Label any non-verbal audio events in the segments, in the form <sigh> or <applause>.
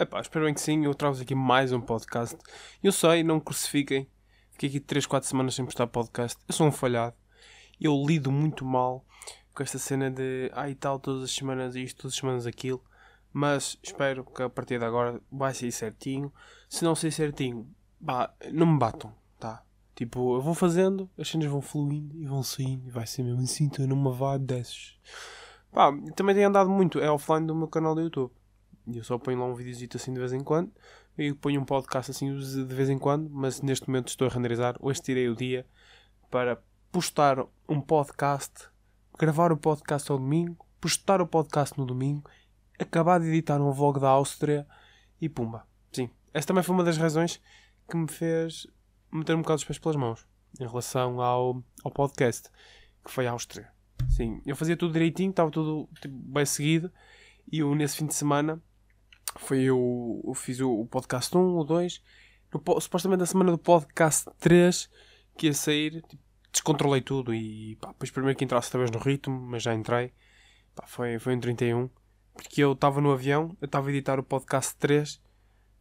Epá, espero bem que sim. Eu trago aqui mais um podcast. Eu sei, não me crucifiquem. Fiquei aqui 3, 4 semanas sem postar podcast. Eu sou um falhado. Eu lido muito mal com esta cena de ai tal, todas as semanas isto, todas as semanas aquilo. Mas espero que a partir de agora vai sair certinho. Se não sair certinho, bah, não me batam, tá? Tipo, eu vou fazendo, as cenas vão fluindo e vão saindo. E vai ser mesmo assim, estou numa vibe desses. Pá, também tenho andado muito, é offline do meu canal do YouTube. Eu só ponho lá um videozito assim de vez em quando. E ponho um podcast assim de vez em quando. Mas neste momento estou a renderizar. Hoje tirei o dia para postar um podcast, gravar o podcast ao domingo, postar o podcast no domingo, acabar de editar um vlog da Áustria e pumba. Sim, essa também foi uma das razões que me fez meter um bocado os pés pelas mãos em relação ao, ao podcast, que foi a Áustria. Sim, eu fazia tudo direitinho, estava tudo tipo, bem seguido, e eu, nesse fim de semana foi eu, eu fiz o, o podcast 1, o 2, no, supostamente na semana do podcast 3, que ia sair, tipo, descontrolei tudo e pá, depois primeiro que entrasse outra vez no ritmo, mas já entrei, pá, foi, foi em 31, porque eu estava no avião, eu estava a editar o podcast 3,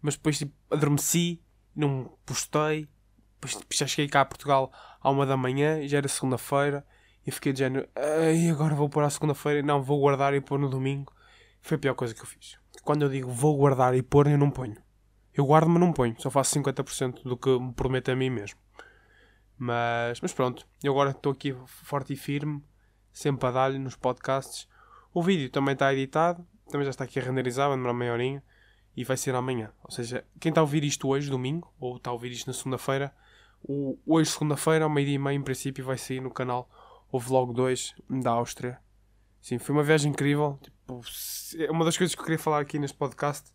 mas depois tipo, adormeci, não postei, depois tipo, já cheguei cá a Portugal à uma da manhã, já era segunda-feira, e fiquei de género, agora vou pôr à segunda-feira, não, vou guardar e pôr no domingo. Foi a pior coisa que eu fiz. Quando eu digo vou guardar e pôr, eu não ponho. Eu guardo, mas não ponho. Só faço 50% do que me prometo a mim mesmo. Mas, mas pronto, eu agora estou aqui forte e firme, sempre a dar-lhe nos podcasts. O vídeo também está editado, também já está aqui a renderizar, vai demorar meia horinha e vai ser amanhã. Ou seja, quem está a ouvir isto hoje, domingo, ou está a ouvir isto na segunda-feira, hoje, segunda-feira, ao meio-dia e meio, em princípio, vai sair no canal o Vlog 2 da Áustria. Sim, foi uma viagem incrível. Tipo, uma das coisas que eu queria falar aqui neste podcast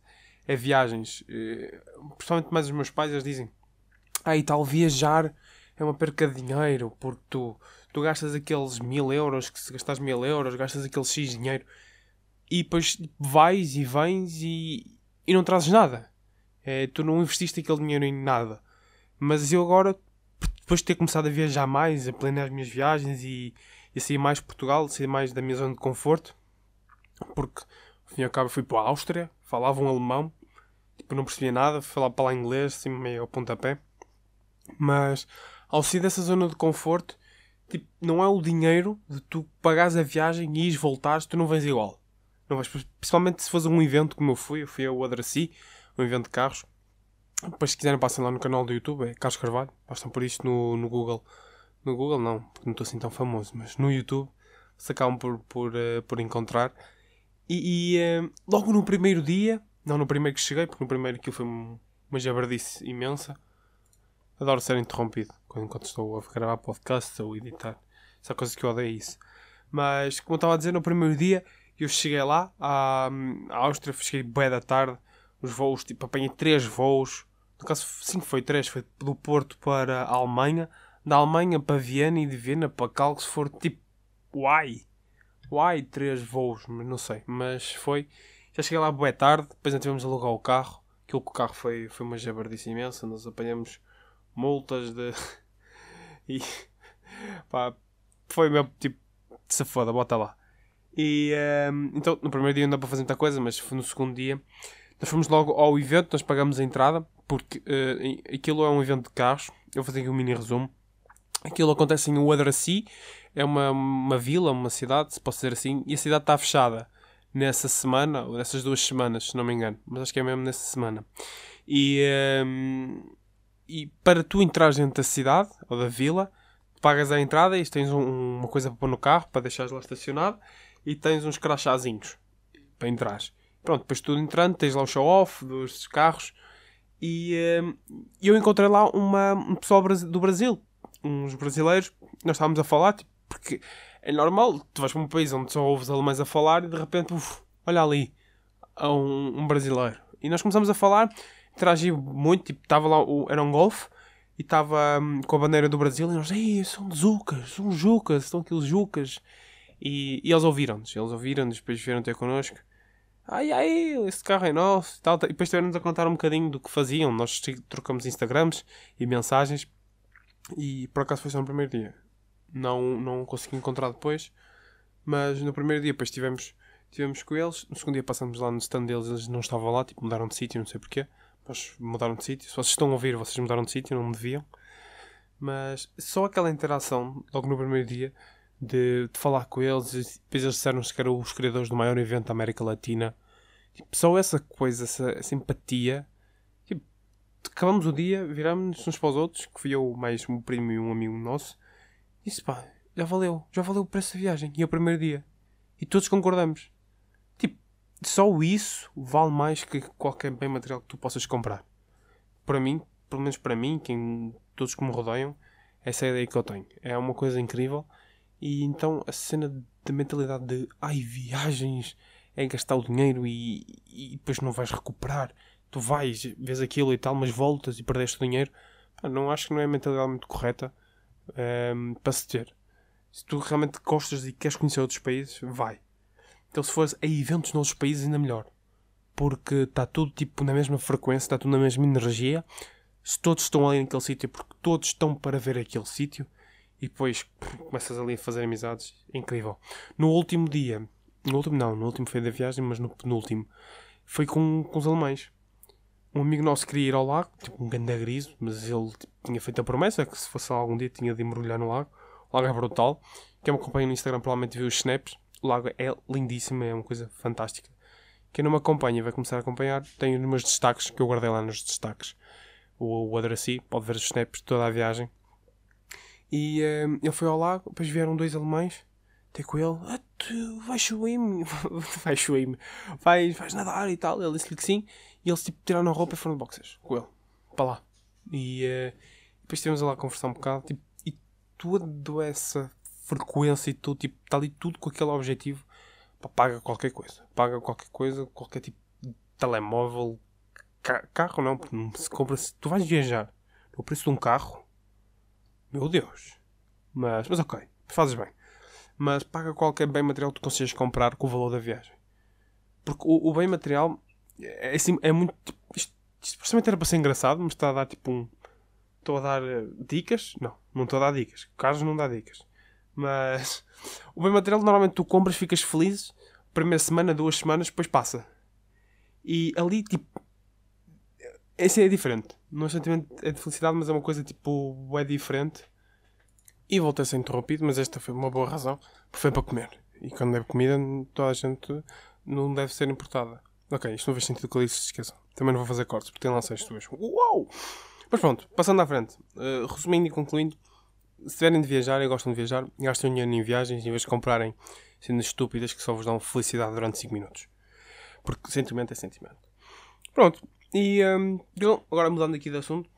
é viagens. Eh, principalmente mais os meus pais, eles dizem: Ah, e tal, viajar é uma perca de dinheiro, porque tu, tu gastas aqueles mil euros, que se gastas mil euros, gastas aquele X dinheiro e depois vais e vens e, e não trazes nada. É, tu não investiste aquele dinheiro em nada. Mas eu agora, depois de ter começado a viajar mais, a planear as minhas viagens e, e sair mais de Portugal, sair mais da minha zona de conforto, porque ao fim e ao cabo fui para a Áustria, falava um alemão, tipo, não percebia nada, falava para lá inglês, assim meio ao pontapé. Mas ao sair dessa zona de conforto, tipo, não é o dinheiro de tu pagares a viagem e ires voltares, tu não vens igual. Não vais, principalmente se fores um evento como eu fui, eu fui ao Adraci, um evento de carros. Depois, se quiserem, passem lá no canal do YouTube, é Carlos Carvalho. Bastam por isto no, no Google. No Google, não, porque não estou assim tão famoso, mas no YouTube se acabam por, por, uh, por encontrar. E, e uh, logo no primeiro dia, não no primeiro que cheguei, porque no primeiro aquilo foi uma jabardice imensa. Adoro ser interrompido enquanto estou a gravar podcast ou editar. Essa coisa que eu odeio é isso. Mas, como eu estava a dizer, no primeiro dia eu cheguei lá à, à Áustria, cheguei bem da tarde. Os voos, tipo, apanhei três voos. No caso, sim, foi três. Foi do Porto para a Alemanha. Da Alemanha para Viena e de Viena para Cal, se for tipo, uai. Uai, três voos, mas não sei. Mas foi. Já cheguei lá boa tarde. Depois ainda tivemos a alugar o carro. Aquilo que o carro foi, foi uma jabardice imensa. Nós apanhamos multas de. <laughs> e. pá, foi mesmo tipo. Se foda, bota lá. E um, então, no primeiro dia não dá para fazer muita coisa, mas no segundo dia. Nós fomos logo ao evento, nós pagamos a entrada, porque uh, aquilo é um evento de carros. Eu vou fazer aqui um mini resumo. Aquilo acontece em Ouadraci, é uma, uma vila, uma cidade, se posso dizer assim, e a cidade está fechada nessa semana, ou nessas duas semanas, se não me engano, mas acho que é mesmo nessa semana. E, um, e para tu entrares dentro da cidade, ou da vila, pagas a entrada e tens um, uma coisa para pôr no carro, para deixares lá estacionado, e tens uns crachazinhos para entrar. Pronto, depois tudo entrando, tens lá o show-off dos carros, e um, eu encontrei lá uma, um pessoal do Brasil, uns brasileiros, nós estávamos a falar, tipo, porque é normal, tu vais para um país onde só ouves alemães a falar e de repente, uf, olha ali, há um, um brasileiro. E nós começamos a falar, interagi muito, tipo, estava lá, o, era um golfe, e estava um, com a bandeira do Brasil, e nós, ei, são Zucas, são Jucas, estão aqueles Jucas. E, e eles ouviram-nos, eles ouviram-nos, depois vieram ter connosco. Ai, ai, esse carro é nosso e tal. E depois tiveram-nos a contar um bocadinho do que faziam. Nós trocamos Instagrams e mensagens. E por acaso foi só no primeiro dia. Não, não consegui encontrar depois. Mas no primeiro dia, depois tivemos, Estivemos com eles. No segundo dia passamos lá no stand deles, eles não estavam lá, tipo, mudaram de sítio, não sei porquê. Mas mudaram de sítio. Se vocês estão a ouvir, vocês mudaram de sítio, não me deviam. Mas só aquela interação, logo no primeiro dia, de, de falar com eles, e depois eles disseram-nos que eram os criadores do maior evento da América Latina. Tipo, só essa coisa, essa, essa empatia. Acabamos o dia, viramos-nos uns para os outros, que fui eu, mais um primo e um amigo nosso. E disse, pá, já valeu, já valeu preço da viagem. E é o primeiro dia. E todos concordamos. Tipo, só isso vale mais que qualquer bem material que tu possas comprar. Para mim, pelo menos para mim, quem, todos que me rodeiam, essa é a ideia que eu tenho. É uma coisa incrível. E então a cena da mentalidade de ai, viagens é gastar o dinheiro e, e depois não vais recuperar. Tu vais, vês aquilo e tal, mas voltas e perdeste o dinheiro. Pá, não acho que não é a mentalidade muito correta um, para se ter. Se tu realmente gostas e queres conhecer outros países, vai. Então se fores a eventos noutros países, ainda melhor. Porque está tudo tipo na mesma frequência, está tudo na mesma energia. Se todos estão ali naquele sítio, porque todos estão para ver aquele sítio. E depois começas ali a fazer amizades. Incrível. No último dia, no último não, no último foi da viagem, mas no penúltimo, foi com, com os alemães. Um amigo nosso queria ir ao lago, tipo um grande griso, mas ele tipo, tinha feito a promessa que se fosse algum dia tinha de mergulhar no lago. O lago é brutal. Quem me acompanha no Instagram provavelmente viu os snaps. O lago é lindíssimo, é uma coisa fantástica. Quem não me acompanha vai começar a acompanhar. Tenho os meus destaques que eu guardei lá nos destaques. O, o Adraci, pode ver os snaps de toda a viagem. E um, ele foi ao lago, depois vieram dois alemães ter com ele. Tu vais swim, <laughs> vais swim, vais, vais nadar e tal. Ele disse-lhe que sim. E eles tipo tiraram a roupa e foram de boxers com ele, para lá. E uh, depois estivemos lá a conversar um bocado. Tipo, e toda essa frequência e tudo, tipo, está ali tudo com aquele objetivo. Paga qualquer coisa. Paga qualquer coisa, qualquer tipo de telemóvel, ca carro não, não se compra. -se. Tu vais viajar no preço de um carro, meu Deus. Mas, mas ok, fazes bem. Mas paga qualquer bem material que tu consigas comprar com o valor da viagem. Porque o, o bem material é, assim, é muito. Isto, isto era para ser engraçado, mas está a dar tipo um. Estou a dar uh, dicas? Não, não estou a dar dicas. Carlos não dá dicas. Mas <laughs> o bem material normalmente tu compras, ficas feliz, primeira semana, duas semanas, depois passa. E ali, tipo. Esse é diferente. Não é sentimento é de felicidade, mas é uma coisa tipo. é diferente. E voltei a ser interrompido, mas esta foi uma boa razão. Porque foi para comer. E quando é comida, toda a gente não deve ser importada. Ok, isto não fez sentido que eu disse, se esqueçam. Também não vou fazer cortes, porque tem seis tuas. Uau! Mas pronto, passando à frente. Uh, resumindo e concluindo, se tiverem de viajar e gostam de viajar, gastem dinheiro em viagens em vez de comprarem cenas estúpidas que só vos dão felicidade durante 5 minutos. Porque sentimento é sentimento. Pronto, e um, agora mudando aqui de assunto,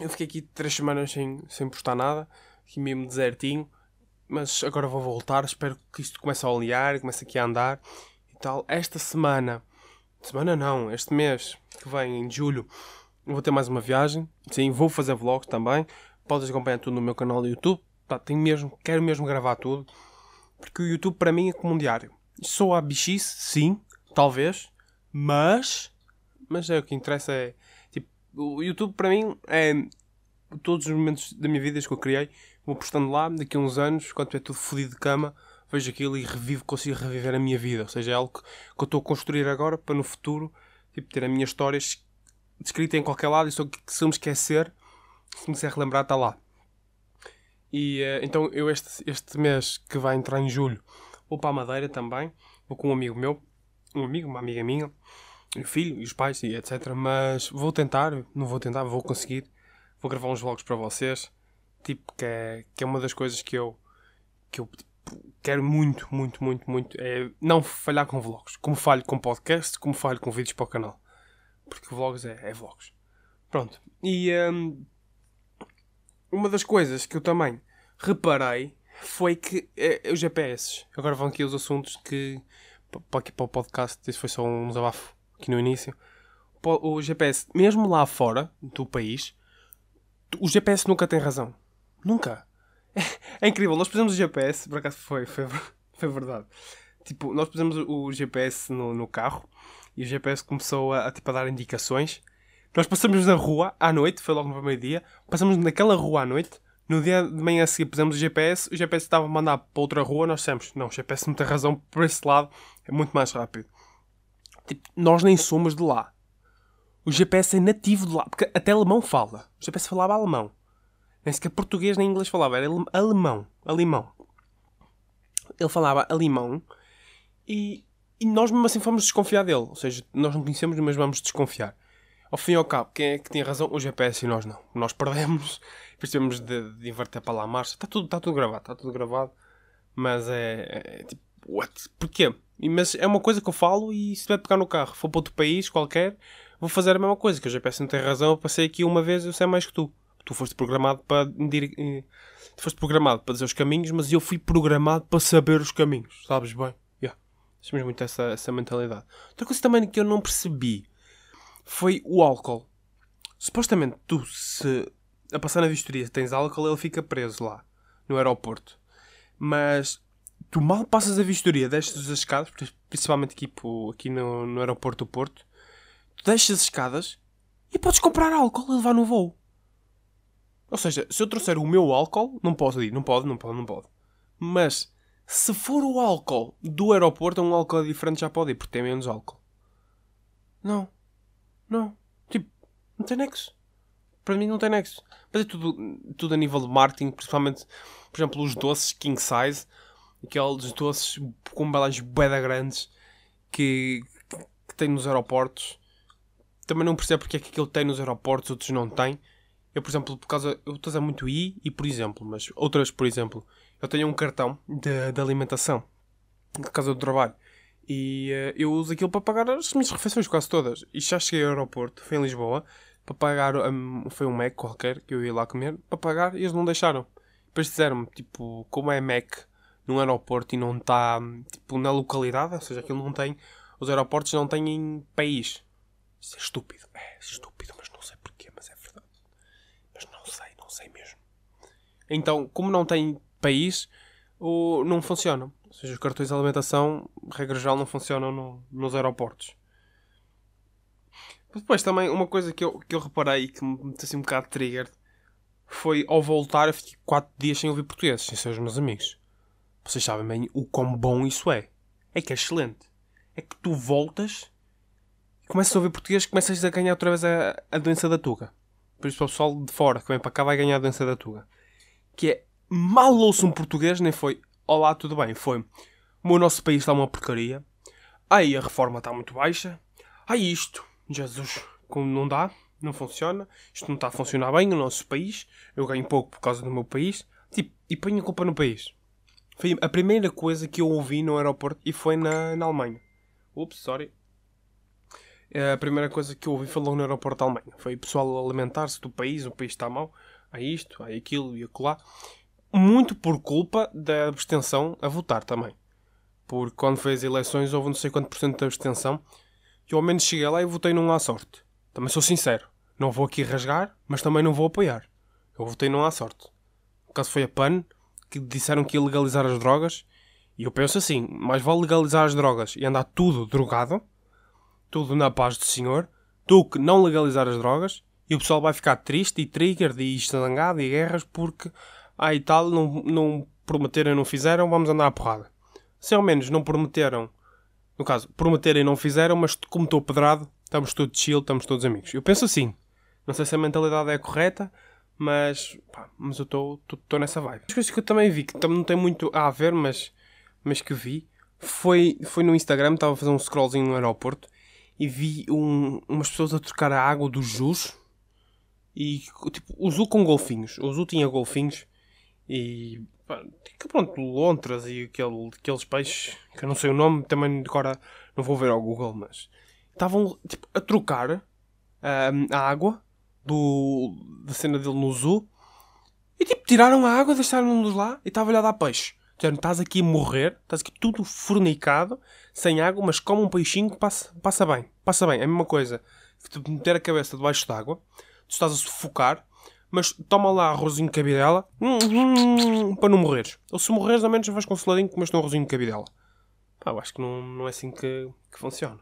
eu fiquei aqui 3 semanas sem, sem postar nada, aqui mesmo desertinho, mas agora vou voltar. Espero que isto comece a olear, comece aqui a andar e tal. Esta semana, semana não, este mês que vem, em julho, vou ter mais uma viagem. Sim, vou fazer vlogs também. Podes acompanhar tudo no meu canal do YouTube. Pá, tenho mesmo, quero mesmo gravar tudo. Porque o YouTube para mim é como um diário. Sou a bichice, sim, talvez. Mas. Mas é o que interessa é. Tipo, o YouTube para mim é. Todos os momentos da minha vida que eu criei, vou postando lá, daqui a uns anos, quando é tudo fodido de cama, vejo aquilo e revivo, consigo reviver a minha vida. Ou seja, é algo que, que eu estou a construir agora para no futuro tipo, ter a minha história descrita em qualquer lado e só que se eu me esquecer se me quiser relembrar, está lá. E uh, então eu este, este mês que vai entrar em julho vou para a Madeira também. Vou com um amigo meu, um amigo, uma amiga minha, o filho e os pais e etc. Mas vou tentar, não vou tentar, vou conseguir. Vou gravar uns vlogs para vocês. Tipo, que é, que é uma das coisas que eu, que eu tipo, quero muito, muito, muito, muito. É não falhar com vlogs. Como falho com podcasts, como falho com vídeos para o canal. Porque vlogs é, é vlogs. Pronto. E um, uma das coisas que eu também reparei foi que é, os GPS. Agora vão aqui os assuntos que. Para, aqui, para o podcast, isso foi só um desabafo aqui no início. O GPS, mesmo lá fora do país, o GPS nunca tem razão. Nunca. <laughs> É, incrível. Nós pusemos o GPS, por acaso foi, foi, <laughs> foi verdade. Tipo, nós pusemos o GPS no, no carro e o GPS começou a, a, tipo, a dar indicações nós passamos na rua à noite, foi logo no primeiro dia, passamos naquela rua à noite, no dia de manhã a seguir pusemos o GPS, o GPS estava a mandar para outra rua, nós dissemos, não, o GPS não tem razão por esse lado, É muito mais rápido. Tipo, nós nem somos de lá. O GPS é nativo de lá. Porque até alemão fala. O GPS falava alemão. Nem sequer português nem inglês falava. Era alemão. Alemão. Ele falava alemão. E, e nós mesmo assim fomos desconfiar dele. Ou seja, nós não conhecemos, mas vamos desconfiar. Ao fim e ao cabo, quem é que tinha razão? O GPS e nós não. Nós perdemos. <laughs> Temos de, de inverter para lá a marcha. Está tudo, está tudo gravado. Está tudo gravado. Mas é, é, é tipo, what? Porquê? Mas é uma coisa que eu falo e se tiver pegar no carro, for para outro país qualquer, vou fazer a mesma coisa. Que o GPS não tem razão. Eu passei aqui uma vez eu sei mais que tu. Tu foste programado para eh, tu foste programado para dizer os caminhos, mas eu fui programado para saber os caminhos. Sabes bem? Yeah. Temos muito essa, essa mentalidade. Outra coisa também que eu não percebi foi o álcool. Supostamente tu, se a passar na vistoria tens álcool, ele fica preso lá, no aeroporto. Mas tu mal passas a vistoria, desces as escadas, principalmente aqui, aqui no, no aeroporto do Porto, tu deixas as escadas e podes comprar álcool e levar no voo. Ou seja, se eu trouxer o meu álcool, não posso ir, não pode, não pode, não pode. Mas se for o álcool do aeroporto, um álcool diferente já pode ir, porque tem menos álcool. Não. Não. Tipo, não tem nexo. Para mim não tem nexo. Mas é tudo, tudo a nível de marketing, principalmente, por exemplo, os doces king size, aqueles doces com embalagens beda grandes que, que tem nos aeroportos. Também não percebo porque é que aquilo tem nos aeroportos, outros não têm. Eu, por exemplo, por causa. Eu estou a usar muito I e por exemplo, mas outras, por exemplo, eu tenho um cartão de, de alimentação de casa do trabalho e uh, eu uso aquilo para pagar as minhas refeições quase todas. E já cheguei ao aeroporto, fui em Lisboa, para pagar. Um, foi um Mac qualquer que eu ia lá comer, para pagar e eles não deixaram. Depois disseram-me, tipo, como é Mac num aeroporto e não está, tipo, na localidade, ou seja, aquilo não tem. Os aeroportos não têm país. Isso é estúpido. É estúpido, mas não sei porquê, mas é não sei, mesmo. Então, como não tem país, o, não funcionam. Ou seja, os cartões de alimentação, regra geral, não funcionam no, nos aeroportos. Depois também, uma coisa que eu, que eu reparei que me meteu assim um bocado de trigger foi ao voltar, eu fiquei 4 dias sem ouvir português, sem ser os meus amigos. Vocês sabem bem o quão bom isso é. É que é excelente. É que tu voltas e começas a ouvir português e começas a ganhar outra vez a, a doença da tuga. Por isso, o pessoal de fora que vem para cá vai ganhar a doença da tuga. Que é mal ouço um português, nem foi Olá, tudo bem? Foi o nosso país está uma porcaria. Aí a reforma está muito baixa. Aí isto, Jesus, como não dá, não funciona. Isto não está a funcionar bem no nosso país. Eu ganho pouco por causa do meu país. Tipo, e ponho a culpa no país. Foi a primeira coisa que eu ouvi no aeroporto e foi na, na Alemanha. Ups, sorry. A primeira coisa que eu ouvi foi logo no aeroporto da Alemanha. Foi o pessoal alimentar-se do país, o país está mal. Há isto, há aquilo e acolá muito por culpa da abstenção a votar também. Porque quando fez eleições houve não sei quanto por cento de abstenção. E ao menos cheguei lá e votei num à sorte. Também sou sincero. Não vou aqui rasgar, mas também não vou apoiar. Eu votei num à sorte. O caso foi a PAN, que disseram que ia legalizar as drogas. E eu penso assim, mais vale legalizar as drogas e andar tudo drogado, tudo na paz do Senhor, do que não legalizar as drogas e o pessoal vai ficar triste e trigger e estangado e guerras porque ah tal, não, não prometeram e não fizeram, vamos andar à porrada. Se ao menos não prometeram, no caso, prometeram e não fizeram, mas como estou pedrado, estamos todos chill, estamos todos amigos. Eu penso assim. Não sei se a mentalidade é correta, mas, pá, mas eu estou nessa vibe. As coisas que eu também vi, que não tem muito a ver, mas, mas que vi, foi, foi no Instagram, estava a fazer um scrollzinho no aeroporto e vi um, umas pessoas a trocar a água do Jus e tipo, o Zu com golfinhos. O Zu tinha golfinhos e pronto, lontras e aquele, aqueles peixes que eu não sei o nome, também agora não vou ver ao Google, mas estavam tipo, a trocar um, a água do, da cena dele no zoo e tipo tiraram a água, deixaram-nos lá e estava a dar peixe. Dizendo, estás aqui a morrer, estás aqui tudo fornicado, sem água, mas como um peixinho passa, passa bem. Passa bem, é a mesma coisa que tu meter a cabeça debaixo d'água, tu estás a sufocar mas toma lá arrozinho de cabidela hum, hum, para não morreres. Ou se morreres, ao menos vais com um comes um arrozinho de cabidela. Pá, eu acho que não, não é assim que, que funciona.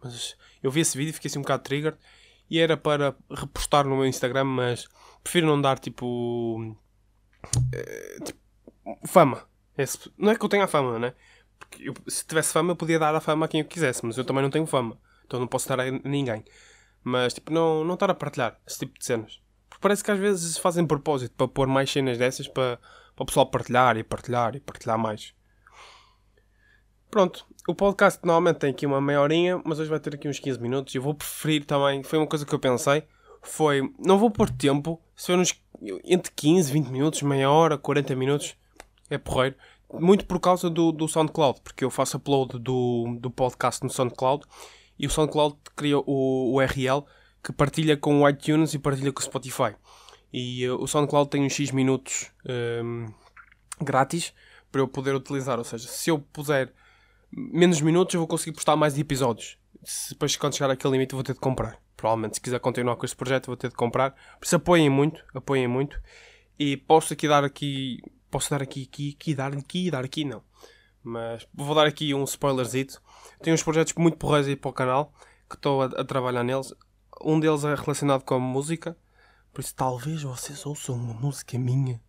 Mas eu vi esse vídeo e fiquei assim um bocado trigger. E era para repostar no meu Instagram, mas prefiro não dar tipo. É, tipo fama. Esse, não é que eu tenha fama, né? Porque eu, se tivesse fama, eu podia dar a fama a quem eu quisesse, mas eu também não tenho fama. Então não posso dar a ninguém. Mas, tipo, não, não estar a partilhar esse tipo de cenas. Porque parece que às vezes fazem propósito para pôr mais cenas dessas para, para o pessoal partilhar e partilhar e partilhar mais. Pronto, o podcast normalmente tem aqui uma meia horinha, mas hoje vai ter aqui uns 15 minutos. Eu vou preferir também, foi uma coisa que eu pensei, foi, não vou pôr tempo, se for uns, entre 15, 20 minutos, meia hora, 40 minutos, é porreiro. Muito por causa do, do SoundCloud, porque eu faço upload do, do podcast no SoundCloud e o SoundCloud cria o, URL que partilha com o iTunes e partilha com o Spotify. E uh, o SoundCloud tem uns X minutos um, ehm, grátis para eu poder utilizar. Ou seja, se eu puser menos minutos, eu vou conseguir postar mais episódios. Se, depois, quando chegar àquele limite, eu vou ter de comprar. Provavelmente, se quiser continuar com este projeto, vou ter de comprar. Por isso, apoiem muito, apoiem muito. E posso aqui dar aqui, posso dar aqui, aqui, aqui, dar aqui, dar aqui, não. Mas vou dar aqui um spoilerzito. Tenho uns projetos muito porreiros aí para o canal, que estou a, a trabalhar neles. Um deles é relacionado com a música. Por isso, talvez vocês ouçam uma música minha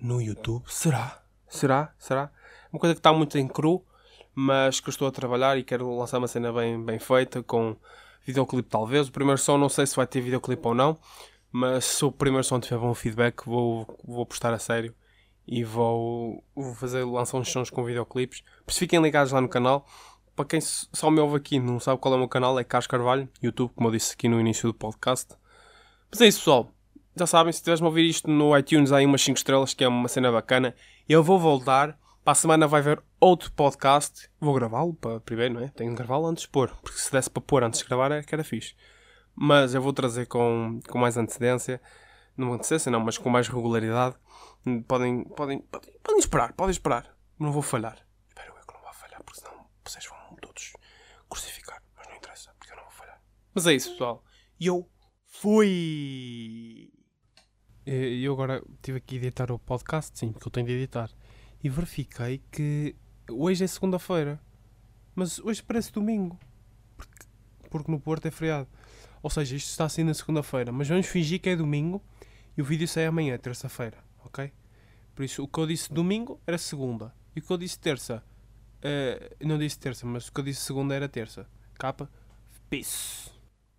no YouTube. Será? Será? Será? Uma coisa que está muito em cru, mas que eu estou a trabalhar e quero lançar uma cena bem, bem feita, com videoclipe talvez. O primeiro som não sei se vai ter videoclipe ou não, mas se o primeiro som tiver bom feedback, vou, vou postar a sério e vou, vou fazer, lançar uns sons com videoclipes. Por isso fiquem ligados lá no canal. Para quem só me ouve aqui não sabe qual é o meu canal, é Carlos Carvalho, YouTube, como eu disse aqui no início do podcast. Mas é isso, pessoal. Já sabem, se estiveres a ouvir isto no iTunes, há aí umas 5 estrelas, que é uma cena bacana. Eu vou voltar. Para a semana vai haver outro podcast. Vou gravá-lo para primeiro, não é? Tenho de gravá-lo antes de pôr. Porque se desse para pôr antes de gravar, era que era fixe. Mas eu vou trazer com, com mais antecedência. Não antecedência, não, mas com mais regularidade. Podem, podem, podem, podem esperar, podem esperar. Não vou falhar. Espero eu que não vá falhar, porque senão vocês vão todos crucificar. Mas não interessa, porque eu não vou falhar. Mas é isso, pessoal. E eu fui! Eu agora tive aqui editar o podcast, sim, porque eu tenho de editar. E verifiquei que hoje é segunda-feira. Mas hoje parece domingo. Porque, porque no Porto é feriado. Ou seja, isto está assim na segunda-feira. Mas vamos fingir que é domingo e o vídeo sai amanhã, terça-feira ok? Por isso, o que eu disse domingo era segunda. E o que eu disse terça, uh, não disse terça, mas o que eu disse segunda era terça. Capa, peace.